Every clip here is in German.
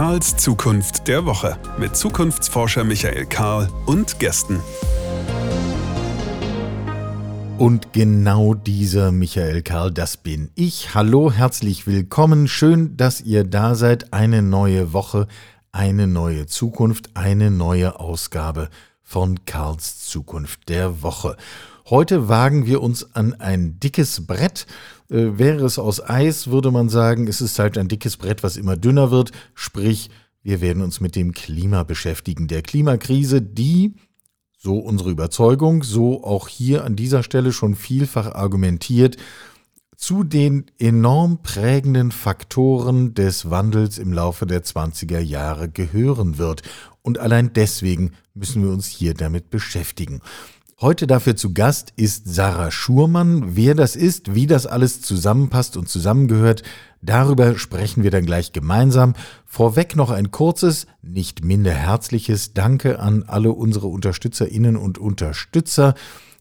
Karls Zukunft der Woche mit Zukunftsforscher Michael Karl und Gästen. Und genau dieser Michael Karl, das bin ich. Hallo, herzlich willkommen. Schön, dass ihr da seid. Eine neue Woche, eine neue Zukunft, eine neue Ausgabe von Karls Zukunft der Woche. Heute wagen wir uns an ein dickes Brett. Äh, wäre es aus Eis, würde man sagen, es ist halt ein dickes Brett, was immer dünner wird. Sprich, wir werden uns mit dem Klima beschäftigen. Der Klimakrise, die so unsere Überzeugung, so auch hier an dieser Stelle schon vielfach argumentiert, zu den enorm prägenden Faktoren des Wandels im Laufe der 20er Jahre gehören wird. Und allein deswegen müssen wir uns hier damit beschäftigen. Heute dafür zu Gast ist Sarah Schurmann. Wer das ist, wie das alles zusammenpasst und zusammengehört, darüber sprechen wir dann gleich gemeinsam. Vorweg noch ein kurzes, nicht minder herzliches Danke an alle unsere Unterstützerinnen und Unterstützer.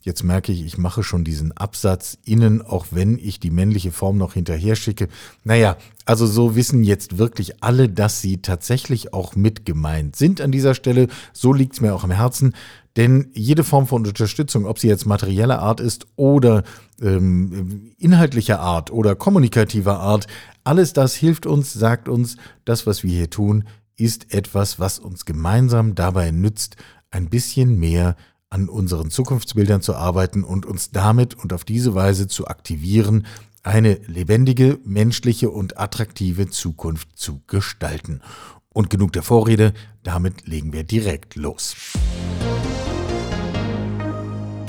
Jetzt merke ich, ich mache schon diesen Absatz innen, auch wenn ich die männliche Form noch hinterher schicke. Naja, also so wissen jetzt wirklich alle, dass sie tatsächlich auch mit gemeint sind an dieser Stelle. So liegt es mir auch am Herzen. Denn jede Form von Unterstützung, ob sie jetzt materieller Art ist oder ähm, inhaltlicher Art oder kommunikativer Art, alles das hilft uns, sagt uns, das, was wir hier tun, ist etwas, was uns gemeinsam dabei nützt, ein bisschen mehr an unseren Zukunftsbildern zu arbeiten und uns damit und auf diese Weise zu aktivieren, eine lebendige, menschliche und attraktive Zukunft zu gestalten. Und genug der Vorrede, damit legen wir direkt los.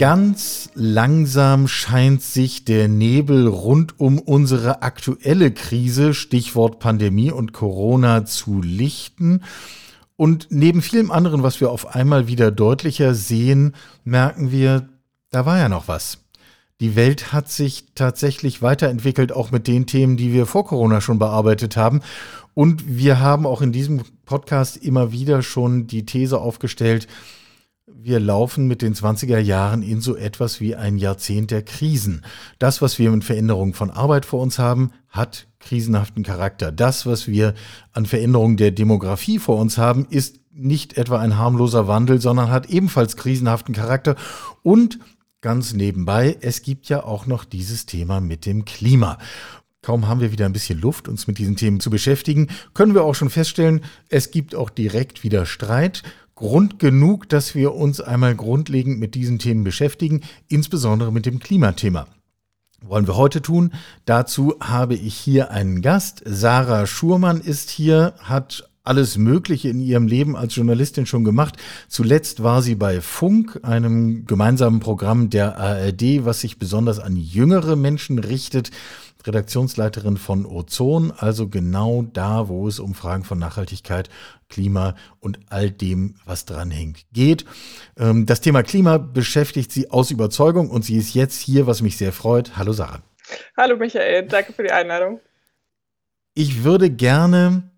Ganz langsam scheint sich der Nebel rund um unsere aktuelle Krise, Stichwort Pandemie und Corona, zu lichten. Und neben vielem anderen, was wir auf einmal wieder deutlicher sehen, merken wir, da war ja noch was. Die Welt hat sich tatsächlich weiterentwickelt, auch mit den Themen, die wir vor Corona schon bearbeitet haben. Und wir haben auch in diesem Podcast immer wieder schon die These aufgestellt, wir laufen mit den 20er Jahren in so etwas wie ein Jahrzehnt der Krisen. Das, was wir mit Veränderungen von Arbeit vor uns haben, hat krisenhaften Charakter. Das, was wir an Veränderungen der Demografie vor uns haben, ist nicht etwa ein harmloser Wandel, sondern hat ebenfalls krisenhaften Charakter. Und ganz nebenbei, es gibt ja auch noch dieses Thema mit dem Klima. Kaum haben wir wieder ein bisschen Luft, uns mit diesen Themen zu beschäftigen, können wir auch schon feststellen, es gibt auch direkt wieder Streit. Grund genug, dass wir uns einmal grundlegend mit diesen Themen beschäftigen, insbesondere mit dem Klimathema. Wollen wir heute tun. Dazu habe ich hier einen Gast. Sarah Schurmann ist hier, hat alles Mögliche in ihrem Leben als Journalistin schon gemacht. Zuletzt war sie bei Funk, einem gemeinsamen Programm der ARD, was sich besonders an jüngere Menschen richtet. Redaktionsleiterin von Ozon, also genau da, wo es um Fragen von Nachhaltigkeit, Klima und all dem, was dranhängt, geht. Ähm, das Thema Klima beschäftigt sie aus Überzeugung und sie ist jetzt hier, was mich sehr freut. Hallo Sarah. Hallo Michael, danke für die Einladung. Ich würde gerne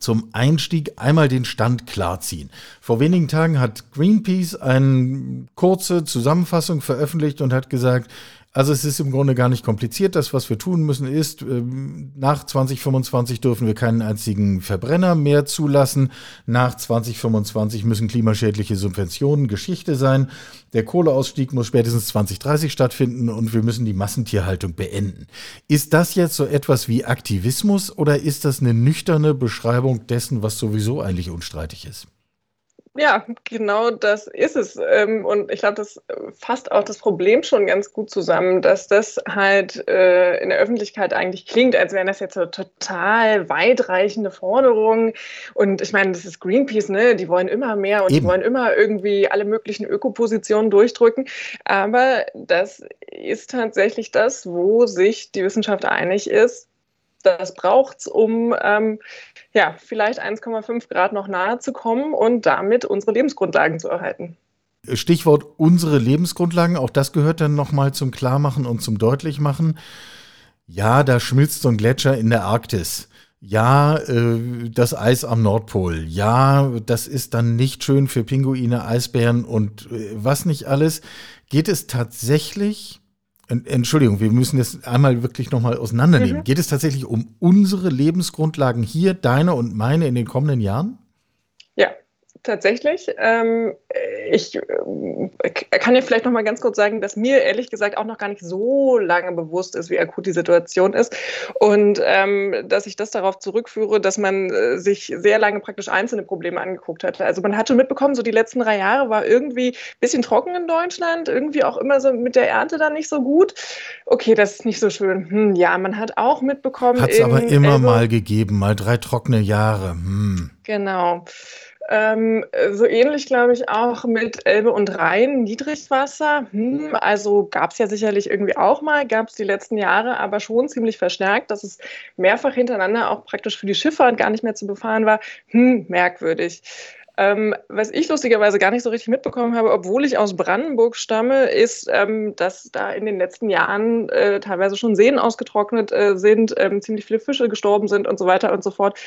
zum Einstieg einmal den Stand klarziehen. Vor wenigen Tagen hat Greenpeace eine kurze Zusammenfassung veröffentlicht und hat gesagt, also es ist im Grunde gar nicht kompliziert. Das, was wir tun müssen, ist, ähm, nach 2025 dürfen wir keinen einzigen Verbrenner mehr zulassen. Nach 2025 müssen klimaschädliche Subventionen Geschichte sein. Der Kohleausstieg muss spätestens 2030 stattfinden und wir müssen die Massentierhaltung beenden. Ist das jetzt so etwas wie Aktivismus oder ist das eine nüchterne Beschreibung dessen, was sowieso eigentlich unstreitig ist? Ja, genau das ist es. Ähm, und ich glaube, das fasst auch das Problem schon ganz gut zusammen, dass das halt äh, in der Öffentlichkeit eigentlich klingt, als wären das jetzt so total weitreichende Forderungen. Und ich meine, das ist Greenpeace, ne? Die wollen immer mehr und Eben. die wollen immer irgendwie alle möglichen Ökopositionen durchdrücken. Aber das ist tatsächlich das, wo sich die Wissenschaft einig ist. Das braucht es, um ähm, ja, vielleicht 1,5 Grad noch nahe zu kommen und damit unsere Lebensgrundlagen zu erhalten. Stichwort unsere Lebensgrundlagen, auch das gehört dann nochmal zum Klarmachen und zum Deutlichmachen. Ja, da schmilzt so ein Gletscher in der Arktis. Ja, äh, das Eis am Nordpol. Ja, das ist dann nicht schön für Pinguine, Eisbären und äh, was nicht alles. Geht es tatsächlich Entschuldigung, wir müssen das einmal wirklich nochmal auseinandernehmen. Mhm. Geht es tatsächlich um unsere Lebensgrundlagen hier, deine und meine in den kommenden Jahren? Ja, tatsächlich. Ähm, ich äh, kann ja vielleicht noch mal ganz kurz sagen, dass mir ehrlich gesagt auch noch gar nicht so lange bewusst ist, wie akut die Situation ist und ähm, dass ich das darauf zurückführe, dass man äh, sich sehr lange praktisch einzelne Probleme angeguckt hatte. Also man hat schon mitbekommen, so die letzten drei Jahre war irgendwie ein bisschen trocken in Deutschland, irgendwie auch immer so mit der Ernte dann nicht so gut. Okay, das ist nicht so schön. Hm, ja, man hat auch mitbekommen. Hat es aber immer Elbe mal gegeben, mal drei trockene Jahre. Hm. Genau. Ähm, so ähnlich glaube ich auch mit Elbe und Rhein, Niedrigwasser. Hm, also gab es ja sicherlich irgendwie auch mal, gab es die letzten Jahre, aber schon ziemlich verstärkt, dass es mehrfach hintereinander auch praktisch für die Schifffahrt gar nicht mehr zu befahren war. Hm, merkwürdig. Ähm, was ich lustigerweise gar nicht so richtig mitbekommen habe, obwohl ich aus Brandenburg stamme, ist, ähm, dass da in den letzten Jahren äh, teilweise schon Seen ausgetrocknet äh, sind, ähm, ziemlich viele Fische gestorben sind und so weiter und so fort.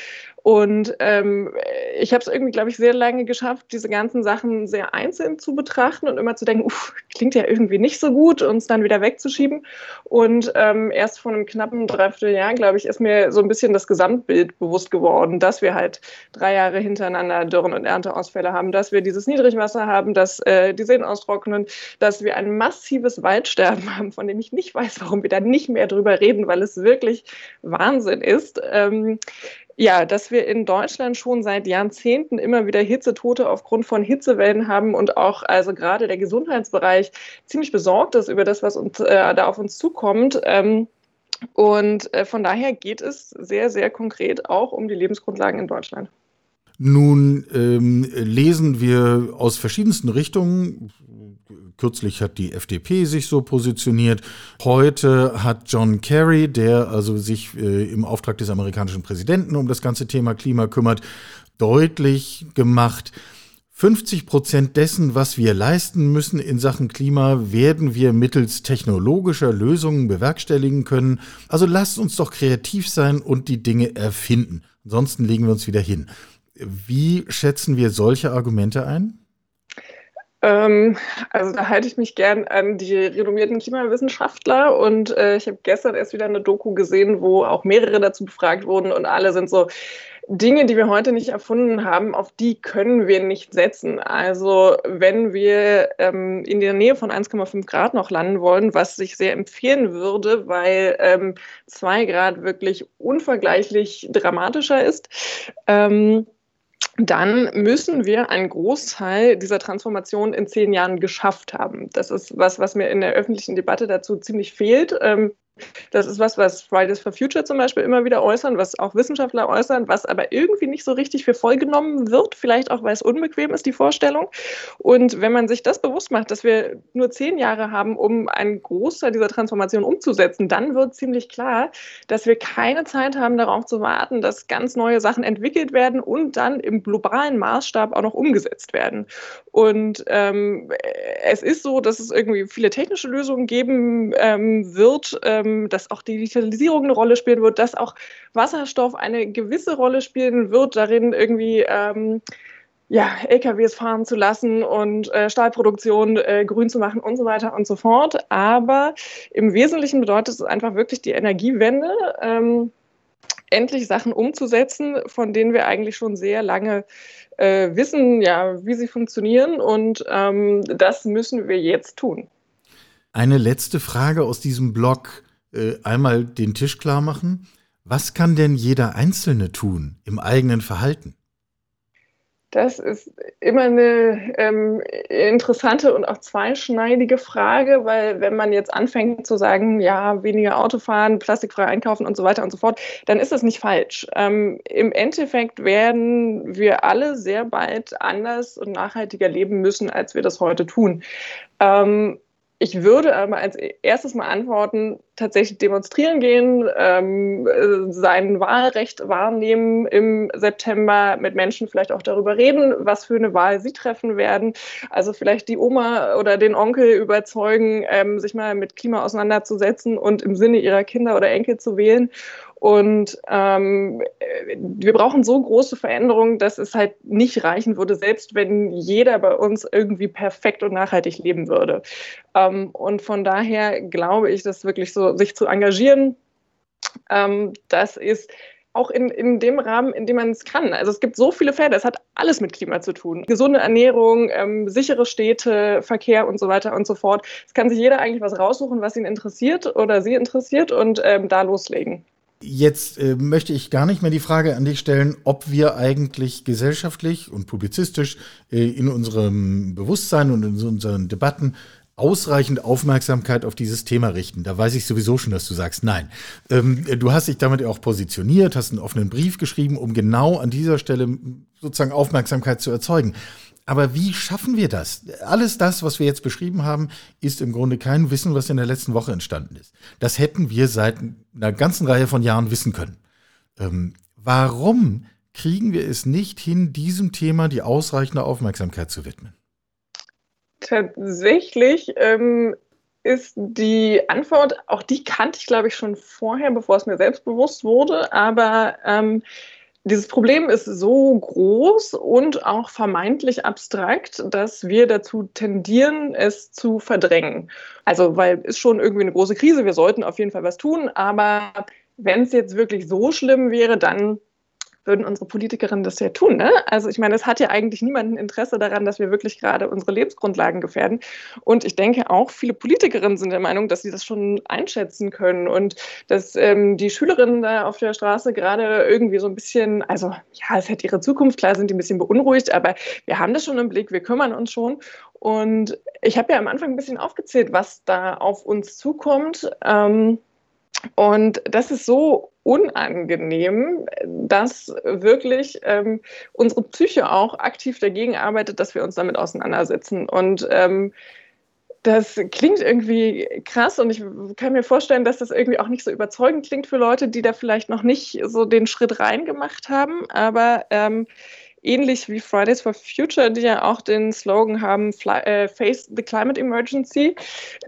Und ähm, ich habe es irgendwie, glaube ich, sehr lange geschafft, diese ganzen Sachen sehr einzeln zu betrachten und immer zu denken, uff, klingt ja irgendwie nicht so gut, uns dann wieder wegzuschieben. Und ähm, erst vor einem knappen Dreivierteljahr, glaube ich, ist mir so ein bisschen das Gesamtbild bewusst geworden, dass wir halt drei Jahre hintereinander Dürren und Ernteausfälle haben, dass wir dieses Niedrigwasser haben, dass äh, die Seen austrocknen, dass wir ein massives Waldsterben haben, von dem ich nicht weiß, warum wir da nicht mehr drüber reden, weil es wirklich Wahnsinn ist. Ähm, ja, dass wir in Deutschland schon seit Jahrzehnten immer wieder Hitzetote aufgrund von Hitzewellen haben und auch also gerade der Gesundheitsbereich ziemlich besorgt ist über das, was uns, äh, da auf uns zukommt. Ähm, und äh, von daher geht es sehr, sehr konkret auch um die Lebensgrundlagen in Deutschland. Nun ähm, lesen wir aus verschiedensten Richtungen, Kürzlich hat die FDP sich so positioniert. Heute hat John Kerry, der also sich äh, im Auftrag des amerikanischen Präsidenten um das ganze Thema Klima kümmert, deutlich gemacht, 50 Prozent dessen, was wir leisten müssen in Sachen Klima, werden wir mittels technologischer Lösungen bewerkstelligen können. Also lasst uns doch kreativ sein und die Dinge erfinden. Ansonsten legen wir uns wieder hin. Wie schätzen wir solche Argumente ein? Ähm, also da halte ich mich gern an die renommierten Klimawissenschaftler und äh, ich habe gestern erst wieder eine Doku gesehen, wo auch mehrere dazu befragt wurden und alle sind so, Dinge, die wir heute nicht erfunden haben, auf die können wir nicht setzen. Also wenn wir ähm, in der Nähe von 1,5 Grad noch landen wollen, was sich sehr empfehlen würde, weil ähm, 2 Grad wirklich unvergleichlich dramatischer ist, ähm, dann müssen wir einen Großteil dieser Transformation in zehn Jahren geschafft haben. Das ist was, was mir in der öffentlichen Debatte dazu ziemlich fehlt. Ähm, das ist was, was Fridays for Future zum Beispiel immer wieder äußern, was auch Wissenschaftler äußern, was aber irgendwie nicht so richtig für voll genommen wird, vielleicht auch, weil es unbequem ist, die Vorstellung. Und wenn man sich das bewusst macht, dass wir nur zehn Jahre haben, um einen Großteil dieser Transformation umzusetzen, dann wird ziemlich klar, dass wir keine Zeit haben, darauf zu warten, dass ganz neue Sachen entwickelt werden und dann im globalen Maßstab auch noch umgesetzt werden. Und ähm, es ist so, dass es irgendwie viele technische Lösungen geben ähm, wird. Ähm, ähm, dass auch die Digitalisierung eine Rolle spielen wird, dass auch Wasserstoff eine gewisse Rolle spielen wird, darin irgendwie ähm, ja, LKWs fahren zu lassen und äh, Stahlproduktion äh, grün zu machen und so weiter und so fort. Aber im Wesentlichen bedeutet es einfach wirklich die Energiewende, ähm, endlich Sachen umzusetzen, von denen wir eigentlich schon sehr lange äh, wissen, ja, wie sie funktionieren. Und ähm, das müssen wir jetzt tun. Eine letzte Frage aus diesem Blog einmal den Tisch klar machen. Was kann denn jeder Einzelne tun im eigenen Verhalten? Das ist immer eine ähm, interessante und auch zweischneidige Frage, weil wenn man jetzt anfängt zu sagen, ja, weniger Autofahren, plastikfrei einkaufen und so weiter und so fort, dann ist das nicht falsch. Ähm, Im Endeffekt werden wir alle sehr bald anders und nachhaltiger leben müssen, als wir das heute tun. Ähm, ich würde aber als erstes mal antworten, tatsächlich demonstrieren gehen, ähm, sein Wahlrecht wahrnehmen im September, mit Menschen vielleicht auch darüber reden, was für eine Wahl sie treffen werden. Also vielleicht die Oma oder den Onkel überzeugen, ähm, sich mal mit Klima auseinanderzusetzen und im Sinne ihrer Kinder oder Enkel zu wählen. Und ähm, wir brauchen so große Veränderungen, dass es halt nicht reichen würde, selbst wenn jeder bei uns irgendwie perfekt und nachhaltig leben würde. Ähm, und von daher glaube ich, dass wirklich so sich zu engagieren, ähm, das ist auch in, in dem Rahmen, in dem man es kann. Also es gibt so viele Felder, es hat alles mit Klima zu tun. Gesunde Ernährung, ähm, sichere Städte, Verkehr und so weiter und so fort. Es kann sich jeder eigentlich was raussuchen, was ihn interessiert oder sie interessiert und ähm, da loslegen. Jetzt äh, möchte ich gar nicht mehr die Frage an dich stellen, ob wir eigentlich gesellschaftlich und publizistisch äh, in unserem Bewusstsein und in unseren Debatten ausreichend Aufmerksamkeit auf dieses Thema richten. Da weiß ich sowieso schon, dass du sagst, nein. Ähm, du hast dich damit auch positioniert, hast einen offenen Brief geschrieben, um genau an dieser Stelle sozusagen Aufmerksamkeit zu erzeugen. Aber wie schaffen wir das? Alles das, was wir jetzt beschrieben haben, ist im Grunde kein Wissen, was in der letzten Woche entstanden ist. Das hätten wir seit einer ganzen Reihe von Jahren wissen können. Ähm, warum kriegen wir es nicht hin, diesem Thema die ausreichende Aufmerksamkeit zu widmen? Tatsächlich ähm, ist die Antwort, auch die kannte ich, glaube ich, schon vorher, bevor es mir selbst bewusst wurde, aber ähm, dieses Problem ist so groß und auch vermeintlich abstrakt, dass wir dazu tendieren, es zu verdrängen. Also, weil es schon irgendwie eine große Krise, wir sollten auf jeden Fall was tun, aber wenn es jetzt wirklich so schlimm wäre, dann würden unsere Politikerinnen das ja tun. Ne? Also ich meine, es hat ja eigentlich niemand ein Interesse daran, dass wir wirklich gerade unsere Lebensgrundlagen gefährden. Und ich denke auch, viele Politikerinnen sind der Meinung, dass sie das schon einschätzen können und dass ähm, die Schülerinnen da auf der Straße gerade irgendwie so ein bisschen, also ja, es hat ihre Zukunft, klar sind die ein bisschen beunruhigt, aber wir haben das schon im Blick, wir kümmern uns schon. Und ich habe ja am Anfang ein bisschen aufgezählt, was da auf uns zukommt. Ähm, und das ist so unangenehm, dass wirklich ähm, unsere Psyche auch aktiv dagegen arbeitet, dass wir uns damit auseinandersetzen. Und ähm, das klingt irgendwie krass und ich kann mir vorstellen, dass das irgendwie auch nicht so überzeugend klingt für Leute, die da vielleicht noch nicht so den Schritt reingemacht haben. Aber ähm, ähnlich wie Fridays for Future, die ja auch den Slogan haben, Fly, äh, Face the Climate Emergency,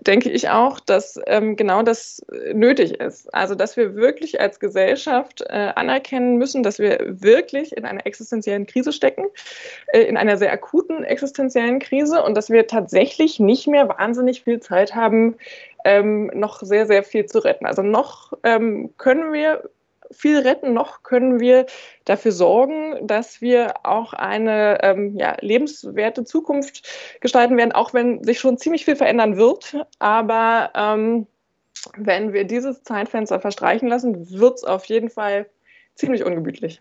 denke ich auch, dass ähm, genau das nötig ist. Also, dass wir wirklich als Gesellschaft äh, anerkennen müssen, dass wir wirklich in einer existenziellen Krise stecken, äh, in einer sehr akuten existenziellen Krise und dass wir tatsächlich nicht mehr wahnsinnig viel Zeit haben, ähm, noch sehr, sehr viel zu retten. Also noch ähm, können wir viel retten, noch können wir dafür sorgen, dass wir auch eine ähm, ja, lebenswerte Zukunft gestalten werden, auch wenn sich schon ziemlich viel verändern wird. Aber ähm, wenn wir dieses Zeitfenster verstreichen lassen, wird es auf jeden Fall ziemlich ungemütlich.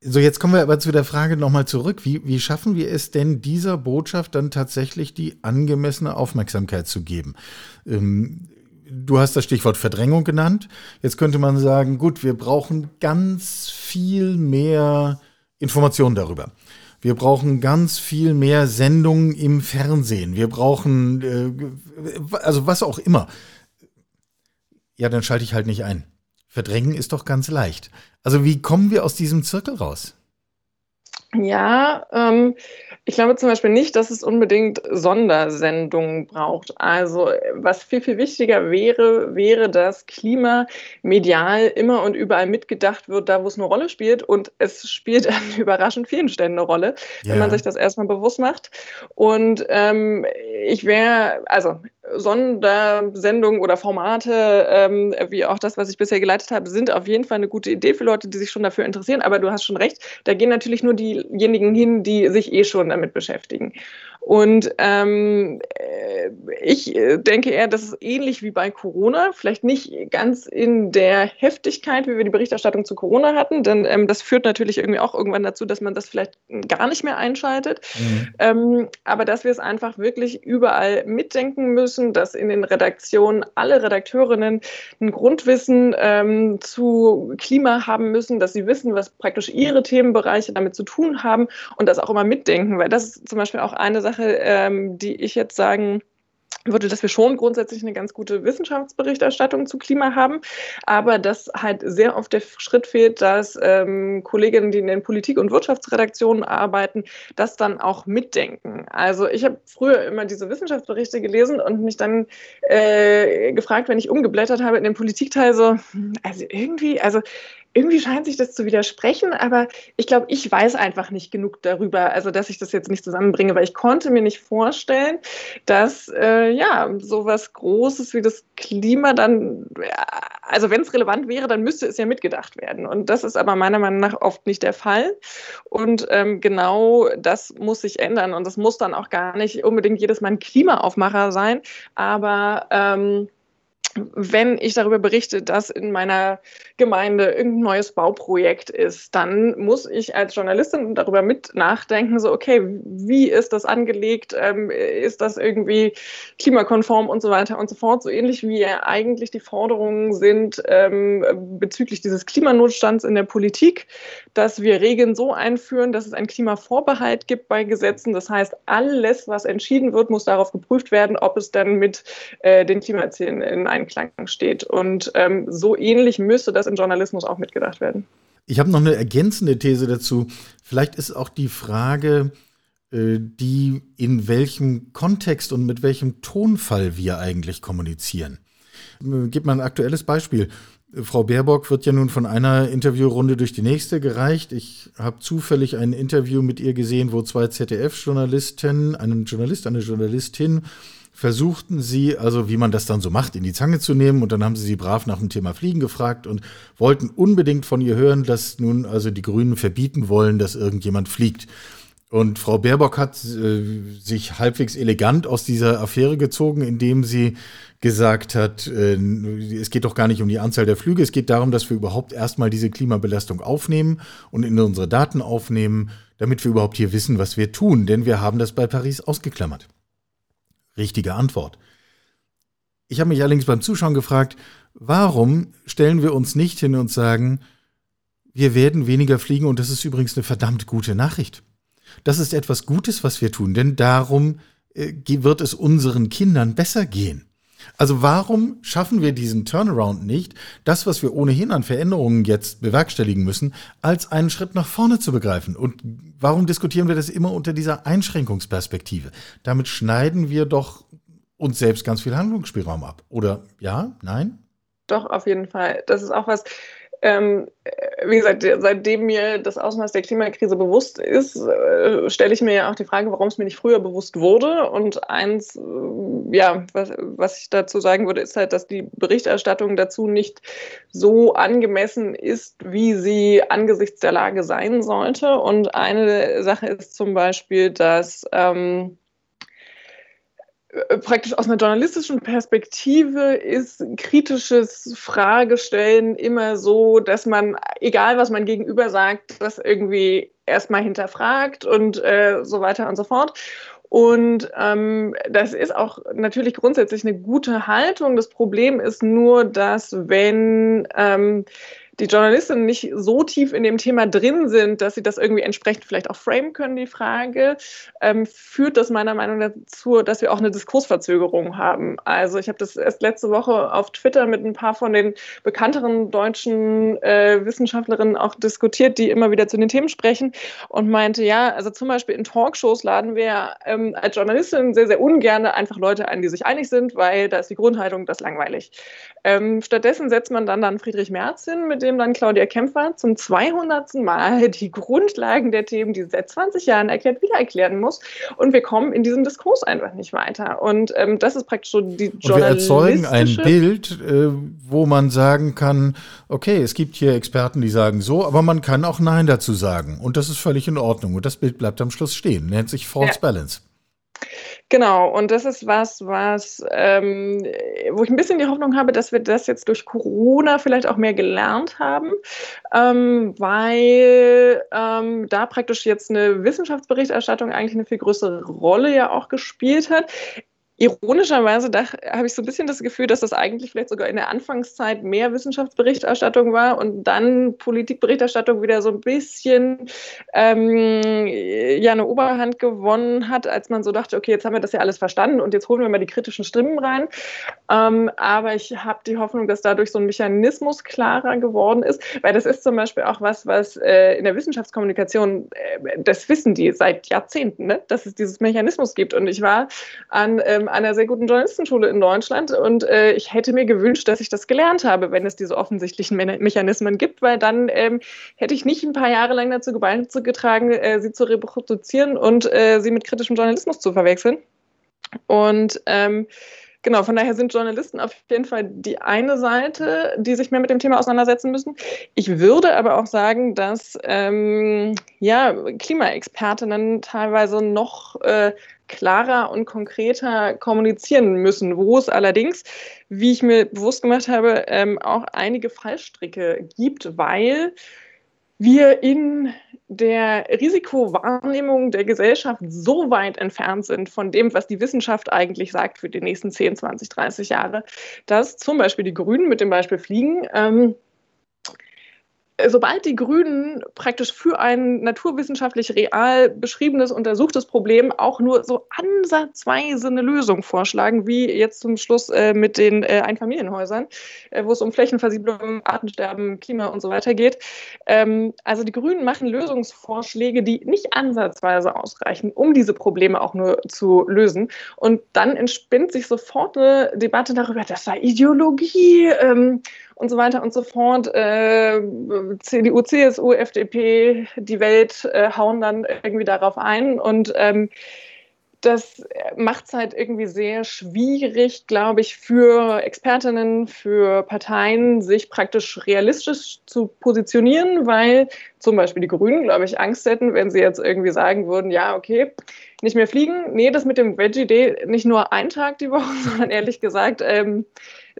So, jetzt kommen wir aber zu der Frage nochmal zurück. Wie, wie schaffen wir es denn, dieser Botschaft dann tatsächlich die angemessene Aufmerksamkeit zu geben? Ähm, Du hast das Stichwort Verdrängung genannt. Jetzt könnte man sagen, gut, wir brauchen ganz viel mehr Informationen darüber. Wir brauchen ganz viel mehr Sendungen im Fernsehen. Wir brauchen, äh, also was auch immer. Ja, dann schalte ich halt nicht ein. Verdrängen ist doch ganz leicht. Also wie kommen wir aus diesem Zirkel raus? Ja, ähm, ich glaube zum Beispiel nicht, dass es unbedingt Sondersendungen braucht. Also was viel, viel wichtiger wäre, wäre, dass Klima medial immer und überall mitgedacht wird, da wo es eine Rolle spielt. Und es spielt an überraschend vielen Stellen eine Rolle, ja. wenn man sich das erstmal bewusst macht. Und ähm, ich wäre, also Sondersendungen oder Formate, ähm, wie auch das, was ich bisher geleitet habe, sind auf jeden Fall eine gute Idee für Leute, die sich schon dafür interessieren. Aber du hast schon recht, da gehen natürlich nur diejenigen hin, die sich eh schon damit beschäftigen. Und ähm, äh, ich äh, denke eher, das ist ähnlich wie bei Corona, vielleicht nicht ganz in der Heftigkeit, wie wir die Berichterstattung zu Corona hatten, denn ähm, das führt natürlich irgendwie auch irgendwann dazu, dass man das vielleicht gar nicht mehr einschaltet. Mhm. Ähm, aber dass wir es einfach wirklich überall mitdenken müssen, dass in den Redaktionen alle Redakteurinnen ein Grundwissen ähm, zu Klima haben müssen, dass sie wissen, was praktisch ihre Themenbereiche damit zu tun haben und das auch immer mitdenken, weil das ist zum Beispiel auch eine Sache, Sache, ähm, die ich jetzt sagen würde, dass wir schon grundsätzlich eine ganz gute Wissenschaftsberichterstattung zu Klima haben, aber dass halt sehr oft der Schritt fehlt, dass ähm, Kolleginnen, die in den Politik- und Wirtschaftsredaktionen arbeiten, das dann auch mitdenken. Also ich habe früher immer diese Wissenschaftsberichte gelesen und mich dann äh, gefragt, wenn ich umgeblättert habe in den Politikteil, so, hm, also irgendwie, also irgendwie scheint sich das zu widersprechen, aber ich glaube, ich weiß einfach nicht genug darüber, also dass ich das jetzt nicht zusammenbringe, weil ich konnte mir nicht vorstellen, dass äh, ja sowas Großes wie das Klima dann, also wenn es relevant wäre, dann müsste es ja mitgedacht werden. Und das ist aber meiner Meinung nach oft nicht der Fall. Und ähm, genau das muss sich ändern. Und das muss dann auch gar nicht unbedingt jedes Mal ein Klimaaufmacher sein, aber ähm, wenn ich darüber berichte, dass in meiner Gemeinde irgendein neues Bauprojekt ist, dann muss ich als Journalistin darüber mit nachdenken, so, okay, wie ist das angelegt? Ähm, ist das irgendwie klimakonform und so weiter und so fort? So ähnlich wie eigentlich die Forderungen sind ähm, bezüglich dieses Klimanotstands in der Politik, dass wir Regeln so einführen, dass es einen Klimavorbehalt gibt bei Gesetzen. Das heißt, alles, was entschieden wird, muss darauf geprüft werden, ob es dann mit äh, den Klimazielen in Einklang steht. Und ähm, so ähnlich müsste das im Journalismus auch mitgedacht werden. Ich habe noch eine ergänzende These dazu. Vielleicht ist auch die Frage, äh, die in welchem Kontext und mit welchem Tonfall wir eigentlich kommunizieren. Gib mal ein aktuelles Beispiel. Frau Baerbock wird ja nun von einer Interviewrunde durch die nächste gereicht. Ich habe zufällig ein Interview mit ihr gesehen, wo zwei ZDF-Journalisten, einen Journalist, eine Journalistin, versuchten sie, also wie man das dann so macht, in die Zange zu nehmen. Und dann haben sie sie brav nach dem Thema Fliegen gefragt und wollten unbedingt von ihr hören, dass nun also die Grünen verbieten wollen, dass irgendjemand fliegt. Und Frau Baerbock hat äh, sich halbwegs elegant aus dieser Affäre gezogen, indem sie gesagt hat, äh, es geht doch gar nicht um die Anzahl der Flüge, es geht darum, dass wir überhaupt erstmal diese Klimabelastung aufnehmen und in unsere Daten aufnehmen, damit wir überhaupt hier wissen, was wir tun. Denn wir haben das bei Paris ausgeklammert. Richtige Antwort. Ich habe mich allerdings beim Zuschauen gefragt, warum stellen wir uns nicht hin und sagen, wir werden weniger fliegen und das ist übrigens eine verdammt gute Nachricht. Das ist etwas Gutes, was wir tun, denn darum äh, wird es unseren Kindern besser gehen. Also warum schaffen wir diesen Turnaround nicht, das, was wir ohnehin an Veränderungen jetzt bewerkstelligen müssen, als einen Schritt nach vorne zu begreifen? Und warum diskutieren wir das immer unter dieser Einschränkungsperspektive? Damit schneiden wir doch uns selbst ganz viel Handlungsspielraum ab. Oder ja, nein? Doch, auf jeden Fall. Das ist auch was, ähm, wie gesagt, seitdem mir das Ausmaß der Klimakrise bewusst ist, äh, stelle ich mir ja auch die Frage, warum es mir nicht früher bewusst wurde. Und eins, äh, ja, was, was, ich dazu sagen würde, ist halt, dass die Berichterstattung dazu nicht so angemessen ist, wie sie angesichts der Lage sein sollte. Und eine Sache ist zum Beispiel, dass ähm, äh, praktisch aus einer journalistischen Perspektive ist kritisches Fragestellen immer so, dass man, egal was man gegenüber sagt, das irgendwie erstmal hinterfragt und äh, so weiter und so fort. Und ähm, das ist auch natürlich grundsätzlich eine gute Haltung. Das Problem ist nur, dass wenn ähm, die Journalistinnen nicht so tief in dem Thema drin sind, dass sie das irgendwie entsprechend vielleicht auch framen können, die Frage, ähm, führt das meiner Meinung nach dazu, dass wir auch eine Diskursverzögerung haben. Also ich habe das erst letzte Woche auf Twitter mit ein paar von den bekannteren deutschen äh, Wissenschaftlerinnen auch diskutiert, die immer wieder zu den Themen sprechen und meinte, ja, also zum Beispiel in Talkshows laden wir ähm, als Journalistin sehr, sehr ungern einfach Leute ein, die sich einig sind, weil da ist die Grundhaltung das langweilig. Ähm, stattdessen setzt man dann dann Friedrich Merz hin, mit dem dem dann Claudia Kämpfer zum 200. Mal die Grundlagen der Themen, die sie seit 20 Jahren erklärt, wieder erklären muss. Und wir kommen in diesem Diskurs einfach nicht weiter. Und ähm, das ist praktisch so die journalistische... Und wir erzeugen ein Bild, äh, wo man sagen kann, okay, es gibt hier Experten, die sagen so, aber man kann auch Nein dazu sagen. Und das ist völlig in Ordnung. Und das Bild bleibt am Schluss stehen. Nennt sich False ja. Balance. Genau, und das ist was, was, ähm, wo ich ein bisschen die Hoffnung habe, dass wir das jetzt durch Corona vielleicht auch mehr gelernt haben, ähm, weil ähm, da praktisch jetzt eine Wissenschaftsberichterstattung eigentlich eine viel größere Rolle ja auch gespielt hat Ironischerweise habe ich so ein bisschen das Gefühl, dass das eigentlich vielleicht sogar in der Anfangszeit mehr Wissenschaftsberichterstattung war und dann Politikberichterstattung wieder so ein bisschen ähm, ja eine Oberhand gewonnen hat, als man so dachte, okay, jetzt haben wir das ja alles verstanden und jetzt holen wir mal die kritischen Stimmen rein. Ähm, aber ich habe die Hoffnung, dass dadurch so ein Mechanismus klarer geworden ist, weil das ist zum Beispiel auch was, was äh, in der Wissenschaftskommunikation, äh, das wissen die seit Jahrzehnten, ne? dass es dieses Mechanismus gibt. Und ich war an ähm, einer sehr guten Journalistenschule in Deutschland und äh, ich hätte mir gewünscht, dass ich das gelernt habe, wenn es diese offensichtlichen Me Mechanismen gibt, weil dann ähm, hätte ich nicht ein paar Jahre lang dazu beigetragen, äh, sie zu reproduzieren und äh, sie mit kritischem Journalismus zu verwechseln. Und ähm, Genau, von daher sind Journalisten auf jeden Fall die eine Seite, die sich mehr mit dem Thema auseinandersetzen müssen. Ich würde aber auch sagen, dass ähm, ja, Klimaexpertinnen teilweise noch äh, klarer und konkreter kommunizieren müssen, wo es allerdings, wie ich mir bewusst gemacht habe, ähm, auch einige Fallstricke gibt, weil wir in der Risikowahrnehmung der Gesellschaft so weit entfernt sind von dem, was die Wissenschaft eigentlich sagt für die nächsten 10, 20, 30 Jahre, dass zum Beispiel die Grünen mit dem Beispiel Fliegen ähm, sobald die Grünen praktisch für ein naturwissenschaftlich real beschriebenes, untersuchtes Problem auch nur so ansatzweise eine Lösung vorschlagen, wie jetzt zum Schluss äh, mit den äh, Einfamilienhäusern, äh, wo es um Flächenversiegelung, Artensterben, Klima und so weiter geht. Ähm, also die Grünen machen Lösungsvorschläge, die nicht ansatzweise ausreichen, um diese Probleme auch nur zu lösen. Und dann entspinnt sich sofort eine Debatte darüber, das sei Ideologie. Ähm, und so weiter und so fort. Äh, CDU, CSU, FDP, die Welt äh, hauen dann irgendwie darauf ein und ähm, das macht es halt irgendwie sehr schwierig, glaube ich, für Expertinnen, für Parteien, sich praktisch realistisch zu positionieren, weil zum Beispiel die Grünen, glaube ich, Angst hätten, wenn sie jetzt irgendwie sagen würden, ja, okay, nicht mehr fliegen. Nee, das mit dem Veggie Day nicht nur einen Tag die Woche, sondern ehrlich gesagt ähm,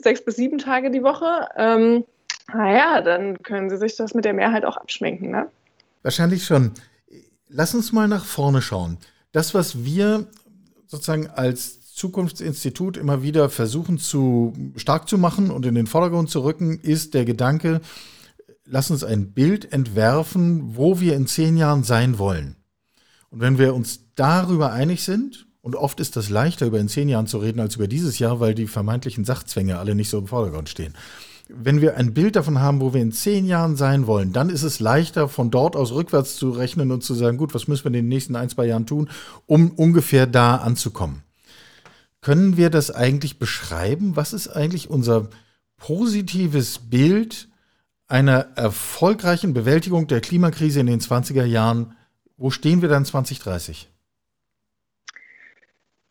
sechs bis sieben Tage die Woche. Ähm, naja, dann können sie sich das mit der Mehrheit auch abschminken, ne? Wahrscheinlich schon. Lass uns mal nach vorne schauen. Das, was wir sozusagen als Zukunftsinstitut immer wieder versuchen zu stark zu machen und in den Vordergrund zu rücken, ist der Gedanke, lass uns ein Bild entwerfen, wo wir in zehn Jahren sein wollen. Und wenn wir uns darüber einig sind, und oft ist das leichter, über in zehn Jahren zu reden, als über dieses Jahr, weil die vermeintlichen Sachzwänge alle nicht so im Vordergrund stehen. Wenn wir ein Bild davon haben, wo wir in zehn Jahren sein wollen, dann ist es leichter, von dort aus rückwärts zu rechnen und zu sagen, gut, was müssen wir in den nächsten ein, zwei Jahren tun, um ungefähr da anzukommen. Können wir das eigentlich beschreiben? Was ist eigentlich unser positives Bild einer erfolgreichen Bewältigung der Klimakrise in den 20er Jahren? Wo stehen wir dann 2030?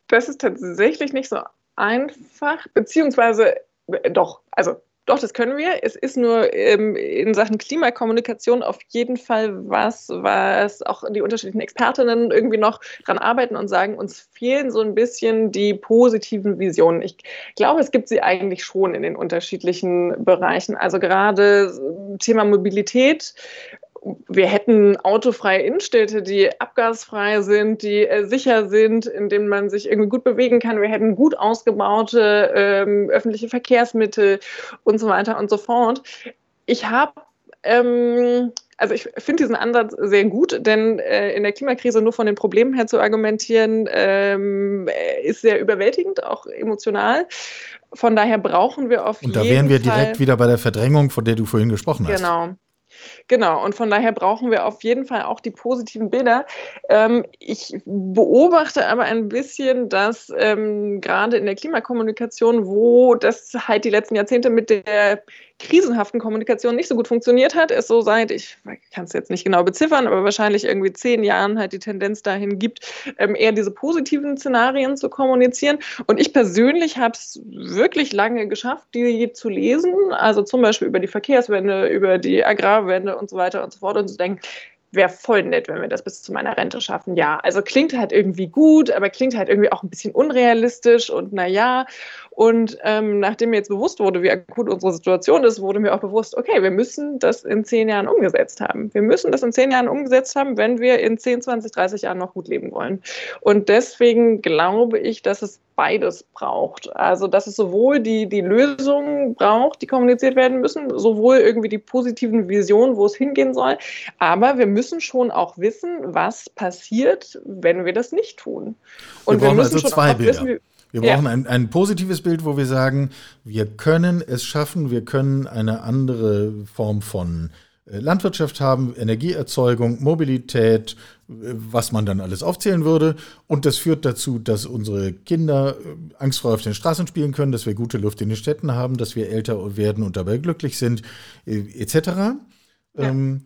Das ist tatsächlich nicht so einfach, beziehungsweise äh, doch, also doch, das können wir. Es ist nur ähm, in Sachen Klimakommunikation auf jeden Fall was, was auch die unterschiedlichen Expertinnen irgendwie noch dran arbeiten und sagen, uns fehlen so ein bisschen die positiven Visionen. Ich glaube, es gibt sie eigentlich schon in den unterschiedlichen Bereichen. Also gerade Thema Mobilität wir hätten autofreie Innenstädte, die abgasfrei sind, die äh, sicher sind, in denen man sich irgendwie gut bewegen kann. Wir hätten gut ausgebaute ähm, öffentliche Verkehrsmittel und so weiter und so fort. Ich habe ähm, also ich finde diesen Ansatz sehr gut, denn äh, in der Klimakrise nur von den Problemen her zu argumentieren, ähm, ist sehr überwältigend, auch emotional. Von daher brauchen wir auf jeden Fall. Und da wären wir direkt wieder bei der Verdrängung, von der du vorhin gesprochen hast. Genau. Genau, und von daher brauchen wir auf jeden Fall auch die positiven Bilder. Ähm, ich beobachte aber ein bisschen, dass ähm, gerade in der Klimakommunikation, wo das halt die letzten Jahrzehnte mit der krisenhaften Kommunikation nicht so gut funktioniert hat, es so seit, ich kann es jetzt nicht genau beziffern, aber wahrscheinlich irgendwie zehn Jahren halt die Tendenz dahin gibt, ähm, eher diese positiven Szenarien zu kommunizieren. Und ich persönlich habe es wirklich lange geschafft, die zu lesen, also zum Beispiel über die Verkehrswende, über die Agrarwende und so weiter und so fort und zu denken, wäre voll nett, wenn wir das bis zu meiner Rente schaffen. Ja, also klingt halt irgendwie gut, aber klingt halt irgendwie auch ein bisschen unrealistisch und naja. Und ähm, nachdem mir jetzt bewusst wurde, wie akut unsere Situation ist, wurde mir auch bewusst, okay, wir müssen das in zehn Jahren umgesetzt haben. Wir müssen das in zehn Jahren umgesetzt haben, wenn wir in 10, 20, 30 Jahren noch gut leben wollen. Und deswegen glaube ich, dass es beides braucht. Also dass es sowohl die, die Lösungen braucht, die kommuniziert werden müssen, sowohl irgendwie die positiven Visionen, wo es hingehen soll, aber wir müssen schon auch wissen, was passiert, wenn wir das nicht tun. Und wir, wir müssen also zwei Bilder. Wissen, wir brauchen ja. ein, ein positives Bild, wo wir sagen, wir können es schaffen, wir können eine andere Form von Landwirtschaft haben, Energieerzeugung, Mobilität, äh, was man dann alles aufzählen würde. Und das führt dazu, dass unsere Kinder äh, angstfrei auf den Straßen spielen können, dass wir gute Luft in den Städten haben, dass wir älter werden und dabei glücklich sind, etc. Ja. Ähm,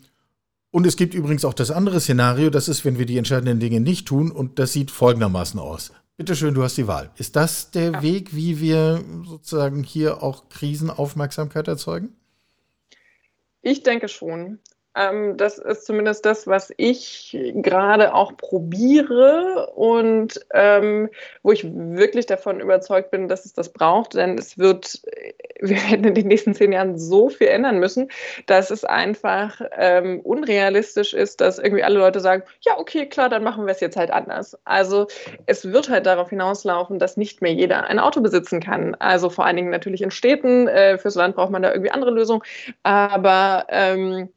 und es gibt übrigens auch das andere Szenario, das ist, wenn wir die entscheidenden Dinge nicht tun, und das sieht folgendermaßen aus. Bitte schön, du hast die Wahl. Ist das der ja. Weg, wie wir sozusagen hier auch Krisenaufmerksamkeit erzeugen? Ich denke schon. Ähm, das ist zumindest das, was ich gerade auch probiere und ähm, wo ich wirklich davon überzeugt bin, dass es das braucht, denn es wird, wir werden in den nächsten zehn Jahren so viel ändern müssen, dass es einfach ähm, unrealistisch ist, dass irgendwie alle Leute sagen, ja, okay, klar, dann machen wir es jetzt halt anders. Also es wird halt darauf hinauslaufen, dass nicht mehr jeder ein Auto besitzen kann. Also vor allen Dingen natürlich in Städten, äh, fürs Land braucht man da irgendwie andere Lösungen, aber ähm,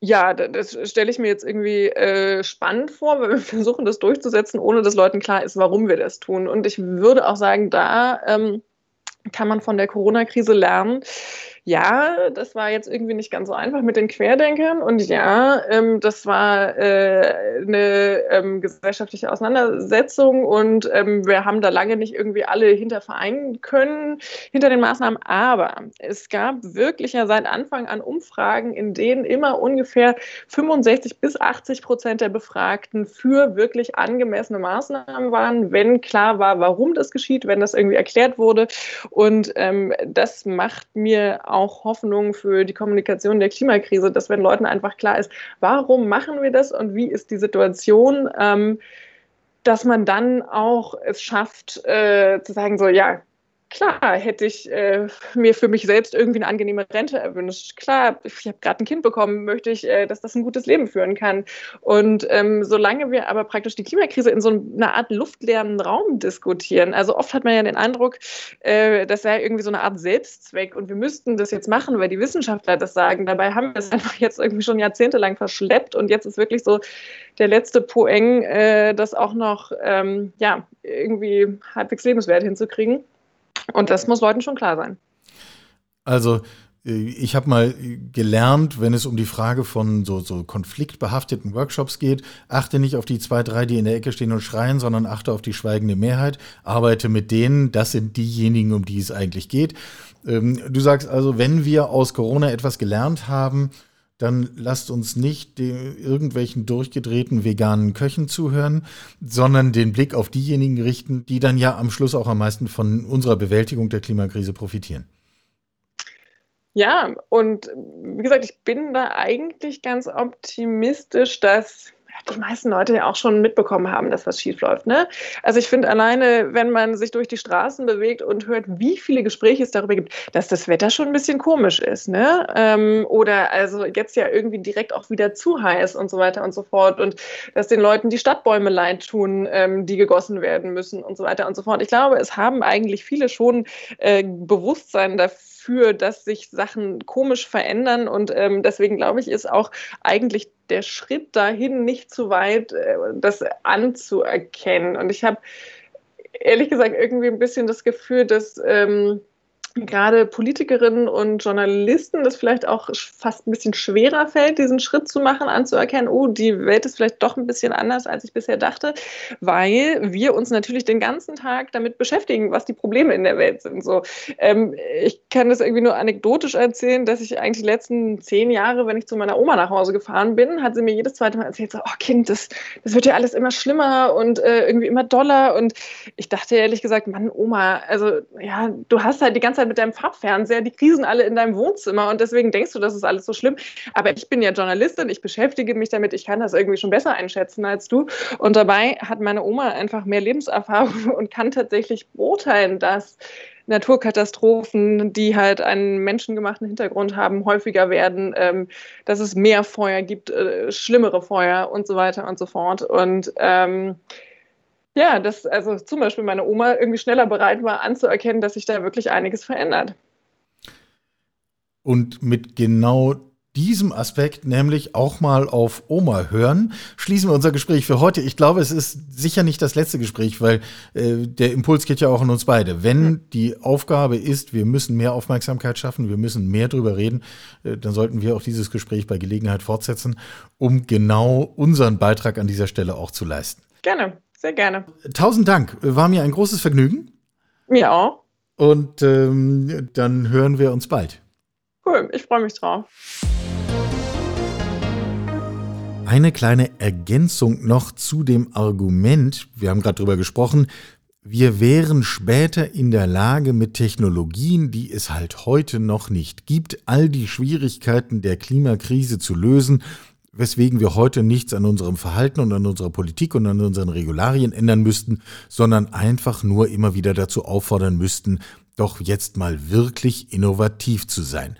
ja, das stelle ich mir jetzt irgendwie äh, spannend vor, weil wir versuchen, das durchzusetzen, ohne dass Leuten klar ist, warum wir das tun. Und ich würde auch sagen, da ähm, kann man von der Corona-Krise lernen, ja, das war jetzt irgendwie nicht ganz so einfach mit den Querdenkern. Und ja, ähm, das war äh, eine ähm, gesellschaftliche Auseinandersetzung. Und ähm, wir haben da lange nicht irgendwie alle hinter vereinen können, hinter den Maßnahmen, aber es gab wirklich ja seit Anfang an Umfragen, in denen immer ungefähr 65 bis 80 Prozent der Befragten für wirklich angemessene Maßnahmen waren, wenn klar war, warum das geschieht, wenn das irgendwie erklärt wurde. Und ähm, das macht mir auch auch Hoffnung für die Kommunikation der Klimakrise, dass wenn Leuten einfach klar ist, warum machen wir das und wie ist die Situation, ähm, dass man dann auch es schafft, äh, zu sagen, so, ja, Klar, hätte ich äh, mir für mich selbst irgendwie eine angenehme Rente erwünscht. Klar, ich habe gerade ein Kind bekommen, möchte ich, äh, dass das ein gutes Leben führen kann. Und ähm, solange wir aber praktisch die Klimakrise in so einer Art luftleeren Raum diskutieren, also oft hat man ja den Eindruck, äh, das sei irgendwie so eine Art Selbstzweck und wir müssten das jetzt machen, weil die Wissenschaftler das sagen. Dabei haben wir es einfach jetzt irgendwie schon jahrzehntelang verschleppt und jetzt ist wirklich so der letzte Poeng, äh, das auch noch ähm, ja, irgendwie halbwegs lebenswert hinzukriegen. Und das muss Leuten schon klar sein. Also, äh, ich habe mal gelernt, wenn es um die Frage von so, so konfliktbehafteten Workshops geht, achte nicht auf die zwei, drei, die in der Ecke stehen und schreien, sondern achte auf die schweigende Mehrheit. Arbeite mit denen, das sind diejenigen, um die es eigentlich geht. Ähm, du sagst also, wenn wir aus Corona etwas gelernt haben, dann lasst uns nicht irgendwelchen durchgedrehten veganen Köchen zuhören, sondern den Blick auf diejenigen richten, die dann ja am Schluss auch am meisten von unserer Bewältigung der Klimakrise profitieren. Ja, und wie gesagt, ich bin da eigentlich ganz optimistisch, dass die meisten Leute ja auch schon mitbekommen haben, dass was schief läuft. Ne? Also ich finde alleine, wenn man sich durch die Straßen bewegt und hört, wie viele Gespräche es darüber gibt, dass das Wetter schon ein bisschen komisch ist. Ne? Ähm, oder also jetzt ja irgendwie direkt auch wieder zu heiß und so weiter und so fort. Und dass den Leuten die Stadtbäume leid tun, ähm, die gegossen werden müssen und so weiter und so fort. Ich glaube, es haben eigentlich viele schon äh, Bewusstsein dafür, dafür, dass sich Sachen komisch verändern. Und ähm, deswegen glaube ich, ist auch eigentlich der Schritt dahin nicht zu weit, äh, das anzuerkennen. Und ich habe ehrlich gesagt irgendwie ein bisschen das Gefühl, dass ähm, gerade Politikerinnen und Journalisten das vielleicht auch fast ein bisschen schwerer fällt, diesen Schritt zu machen, anzuerkennen, oh, die Welt ist vielleicht doch ein bisschen anders, als ich bisher dachte, weil wir uns natürlich den ganzen Tag damit beschäftigen, was die Probleme in der Welt sind. So, ähm, ich kann das irgendwie nur anekdotisch erzählen, dass ich eigentlich die letzten zehn Jahre, wenn ich zu meiner Oma nach Hause gefahren bin, hat sie mir jedes zweite Mal erzählt, so, oh Kind, das, das wird ja alles immer schlimmer und äh, irgendwie immer doller. Und ich dachte ehrlich gesagt, Mann, Oma, also ja, du hast halt die ganze Zeit mit deinem Farbfernseher, die krisen alle in deinem Wohnzimmer und deswegen denkst du, das ist alles so schlimm. Aber ich bin ja Journalistin, ich beschäftige mich damit, ich kann das irgendwie schon besser einschätzen als du. Und dabei hat meine Oma einfach mehr Lebenserfahrung und kann tatsächlich beurteilen, dass Naturkatastrophen, die halt einen menschengemachten Hintergrund haben, häufiger werden, ähm, dass es mehr Feuer gibt, äh, schlimmere Feuer und so weiter und so fort. Und ähm, Ja, dass also zum Beispiel meine Oma irgendwie schneller bereit war anzuerkennen, dass sich da wirklich einiges verändert. Und mit genau diesem Aspekt, nämlich auch mal auf Oma hören, schließen wir unser Gespräch für heute. Ich glaube, es ist sicher nicht das letzte Gespräch, weil äh, der Impuls geht ja auch an uns beide. Wenn die Aufgabe ist, wir müssen mehr Aufmerksamkeit schaffen, wir müssen mehr drüber reden, äh, dann sollten wir auch dieses Gespräch bei Gelegenheit fortsetzen, um genau unseren Beitrag an dieser Stelle auch zu leisten. Gerne, sehr gerne. Tausend Dank, war mir ein großes Vergnügen. Mir auch. Und ähm, dann hören wir uns bald. Cool, ich freue mich drauf. Eine kleine Ergänzung noch zu dem Argument, wir haben gerade darüber gesprochen, wir wären später in der Lage mit Technologien, die es halt heute noch nicht gibt, all die Schwierigkeiten der Klimakrise zu lösen, weswegen wir heute nichts an unserem Verhalten und an unserer Politik und an unseren Regularien ändern müssten, sondern einfach nur immer wieder dazu auffordern müssten, doch jetzt mal wirklich innovativ zu sein.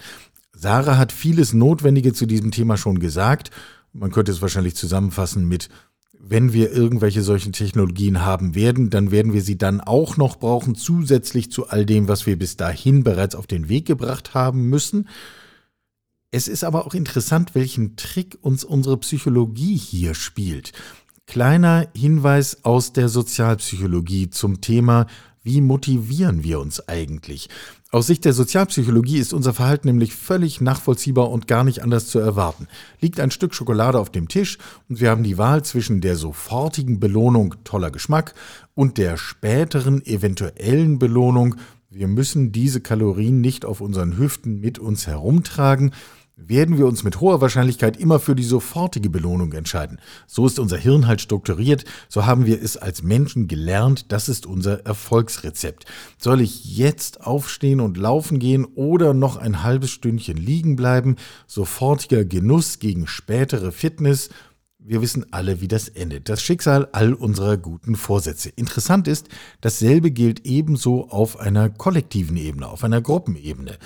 Sarah hat vieles Notwendige zu diesem Thema schon gesagt. Man könnte es wahrscheinlich zusammenfassen mit, wenn wir irgendwelche solchen Technologien haben werden, dann werden wir sie dann auch noch brauchen, zusätzlich zu all dem, was wir bis dahin bereits auf den Weg gebracht haben müssen. Es ist aber auch interessant, welchen Trick uns unsere Psychologie hier spielt. Kleiner Hinweis aus der Sozialpsychologie zum Thema wie motivieren wir uns eigentlich? Aus Sicht der Sozialpsychologie ist unser Verhalten nämlich völlig nachvollziehbar und gar nicht anders zu erwarten. Liegt ein Stück Schokolade auf dem Tisch und wir haben die Wahl zwischen der sofortigen Belohnung toller Geschmack und der späteren eventuellen Belohnung, wir müssen diese Kalorien nicht auf unseren Hüften mit uns herumtragen, werden wir uns mit hoher Wahrscheinlichkeit immer für die sofortige Belohnung entscheiden. So ist unser Hirn halt strukturiert, so haben wir es als Menschen gelernt, das ist unser Erfolgsrezept. Soll ich jetzt aufstehen und laufen gehen oder noch ein halbes Stündchen liegen bleiben? Sofortiger Genuss gegen spätere Fitness? Wir wissen alle, wie das endet. Das Schicksal all unserer guten Vorsätze. Interessant ist, dasselbe gilt ebenso auf einer kollektiven Ebene, auf einer Gruppenebene.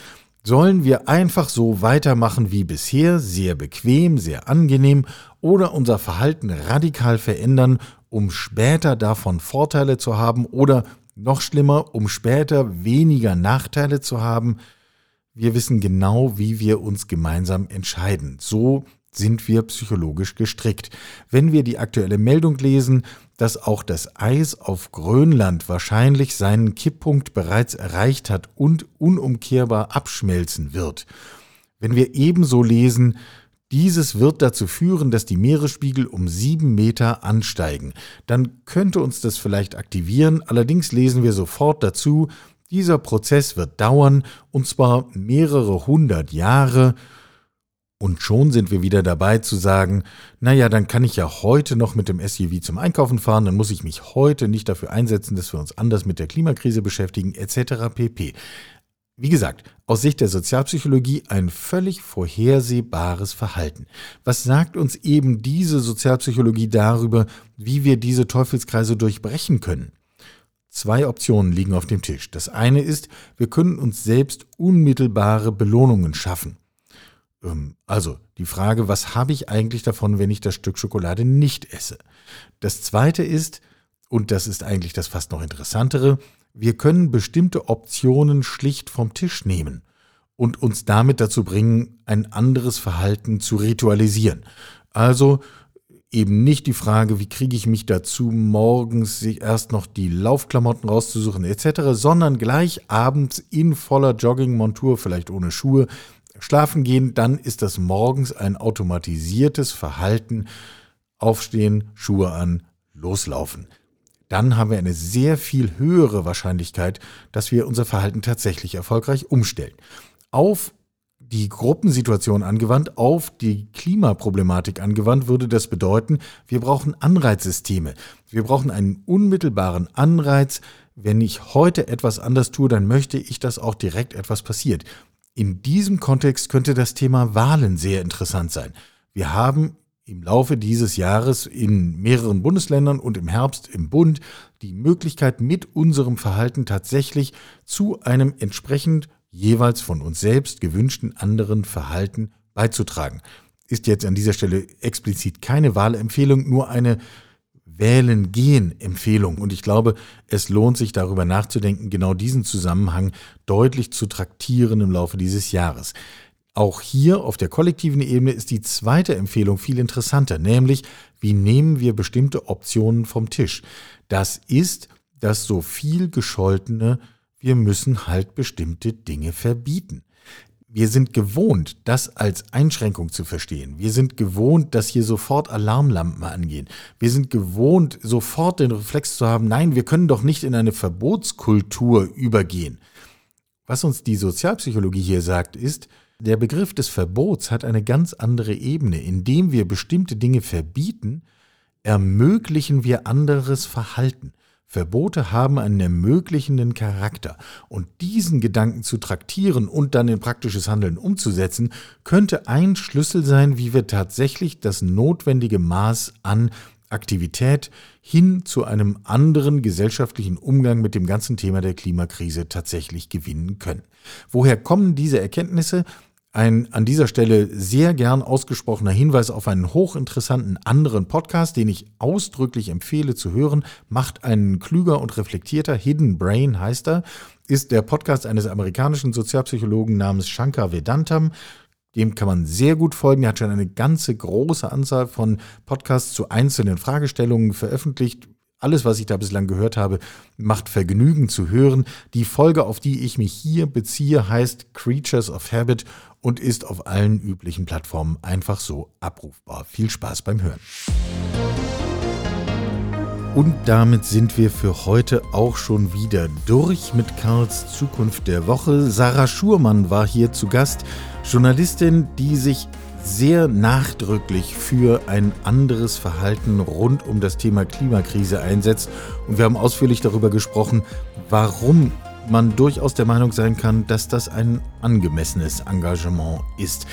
Sollen wir einfach so weitermachen wie bisher, sehr bequem, sehr angenehm, oder unser Verhalten radikal verändern, um später davon Vorteile zu haben oder noch schlimmer, um später weniger Nachteile zu haben? Wir wissen genau, wie wir uns gemeinsam entscheiden. So sind wir psychologisch gestrickt. Wenn wir die aktuelle Meldung lesen, dass auch das Eis auf Grönland wahrscheinlich seinen Kipppunkt bereits erreicht hat und unumkehrbar abschmelzen wird. Wenn wir ebenso lesen, dieses wird dazu führen, dass die Meeresspiegel um sieben Meter ansteigen. Dann könnte uns das vielleicht aktivieren, allerdings lesen wir sofort dazu, dieser Prozess wird dauern, und zwar mehrere hundert Jahre, und schon sind wir wieder dabei zu sagen, naja, dann kann ich ja heute noch mit dem SUV zum Einkaufen fahren, dann muss ich mich heute nicht dafür einsetzen, dass wir uns anders mit der Klimakrise beschäftigen, etc. pp. Wie gesagt, aus Sicht der Sozialpsychologie ein völlig vorhersehbares Verhalten. Was sagt uns eben diese Sozialpsychologie darüber, wie wir diese Teufelskreise durchbrechen können? Zwei Optionen liegen auf dem Tisch. Das eine ist, wir können uns selbst unmittelbare Belohnungen schaffen. Ähm, also die Frage, was habe ich eigentlich davon, wenn ich das Stück Schokolade nicht esse? Das Zweite ist, und das ist eigentlich das fast noch interessantere, wir können bestimmte Optionen schlicht vom Tisch nehmen und uns damit dazu bringen, ein anderes Verhalten zu ritualisieren. Also eben nicht die Frage, wie kriege ich mich dazu, morgens sich erst noch die Laufklamotten rauszusuchen etc., sondern gleich abends in voller Joggingmontur, vielleicht ohne Schuhe, schlafen gehen, dann ist das morgens ein automatisiertes Verhalten. Aufstehen, Schuhe an, loslaufen. Dann haben wir eine sehr viel höhere Wahrscheinlichkeit, dass wir unser Verhalten tatsächlich erfolgreich umstellen. Auf die Gruppensituation angewandt, auf die Klimaproblematik angewandt, würde das bedeuten, wir brauchen Anreizsysteme. Wir brauchen einen unmittelbaren Anreiz. Wenn ich heute etwas anders tue, dann möchte ich, dass auch direkt etwas passiert. In diesem Kontext könnte das Thema Wahlen sehr interessant sein. Wir haben im Laufe dieses Jahres in mehreren Bundesländern und im Herbst im Bund die Möglichkeit, mit unserem Verhalten tatsächlich zu einem entsprechend jeweils von uns selbst gewünschten anderen Verhalten beizutragen. Ist jetzt an dieser Stelle explizit keine Wahlempfehlung, nur eine Wählen gehen Empfehlung. Und ich glaube, es lohnt sich darüber nachzudenken, genau diesen Zusammenhang deutlich zu traktieren im Laufe dieses Jahres. Auch hier auf der kollektiven Ebene ist die zweite Empfehlung viel interessanter, nämlich wie nehmen wir bestimmte Optionen vom Tisch. Das ist das so viel gescholtene, wir müssen halt bestimmte Dinge verbieten. Wir sind gewohnt, das als Einschränkung zu verstehen. Wir sind gewohnt, dass hier sofort Alarmlampen angehen. Wir sind gewohnt, sofort den Reflex zu haben, nein, wir können doch nicht in eine Verbotskultur übergehen. Was uns die Sozialpsychologie hier sagt, ist, der Begriff des Verbots hat eine ganz andere Ebene. Indem wir bestimmte Dinge verbieten, ermöglichen wir anderes Verhalten. Verbote haben einen ermöglichenden Charakter, und diesen Gedanken zu traktieren und dann in praktisches Handeln umzusetzen, könnte ein Schlüssel sein, wie wir tatsächlich das notwendige Maß an Aktivität hin zu einem anderen gesellschaftlichen Umgang mit dem ganzen Thema der Klimakrise tatsächlich gewinnen können. Woher kommen diese Erkenntnisse? Ein an dieser Stelle sehr gern ausgesprochener Hinweis auf einen hochinteressanten anderen Podcast, den ich ausdrücklich empfehle zu hören, macht einen klüger und reflektierter, Hidden Brain heißt er, ist der Podcast eines amerikanischen Sozialpsychologen namens Shankar Vedantam. Dem kann man sehr gut folgen. Er hat schon eine ganze große Anzahl von Podcasts zu einzelnen Fragestellungen veröffentlicht. Alles, was ich da bislang gehört habe, macht Vergnügen zu hören. Die Folge, auf die ich mich hier beziehe, heißt Creatures of Habit und ist auf allen üblichen Plattformen einfach so abrufbar. Viel Spaß beim Hören. Und damit sind wir für heute auch schon wieder durch mit Karls Zukunft der Woche. Sarah Schurmann war hier zu Gast, Journalistin, die sich sehr nachdrücklich für ein anderes Verhalten rund um das Thema Klimakrise einsetzt. Und wir haben ausführlich darüber gesprochen, warum man durchaus der Meinung sein kann, dass das ein angemessenes Engagement ist.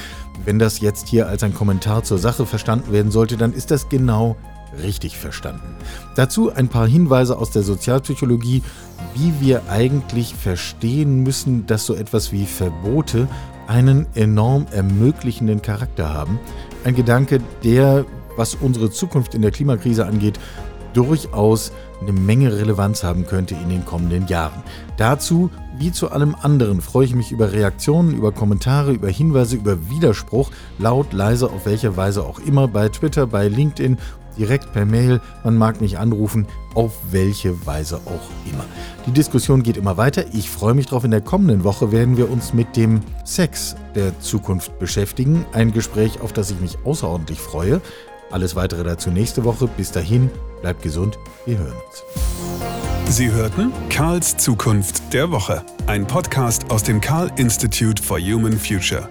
Wenn das jetzt hier als ein Kommentar zur Sache verstanden werden sollte, dann ist das genau richtig verstanden. Dazu ein paar Hinweise aus der Sozialpsychologie, wie wir eigentlich verstehen müssen, dass so etwas wie Verbote einen enorm ermöglichenden Charakter haben. Ein Gedanke, der, was unsere Zukunft in der Klimakrise angeht, durchaus eine Menge Relevanz haben könnte in den kommenden Jahren. Dazu, wie zu allem anderen, freue ich mich über Reaktionen, über Kommentare, über Hinweise, über Widerspruch, laut, leise, auf welche Weise auch immer, bei Twitter, bei LinkedIn, direkt per Mail, man mag mich anrufen, auf welche Weise auch immer. Die Diskussion geht immer weiter. Ich freue mich darauf. In der kommenden Woche werden wir uns mit dem Sex der Zukunft beschäftigen. Ein Gespräch, auf das ich mich außerordentlich freue. Alles weitere dazu nächste Woche. Bis dahin, bleibt gesund. Wir hören uns. Sie hörten Karls Zukunft der Woche. Ein Podcast aus dem Karl Institute for Human Future.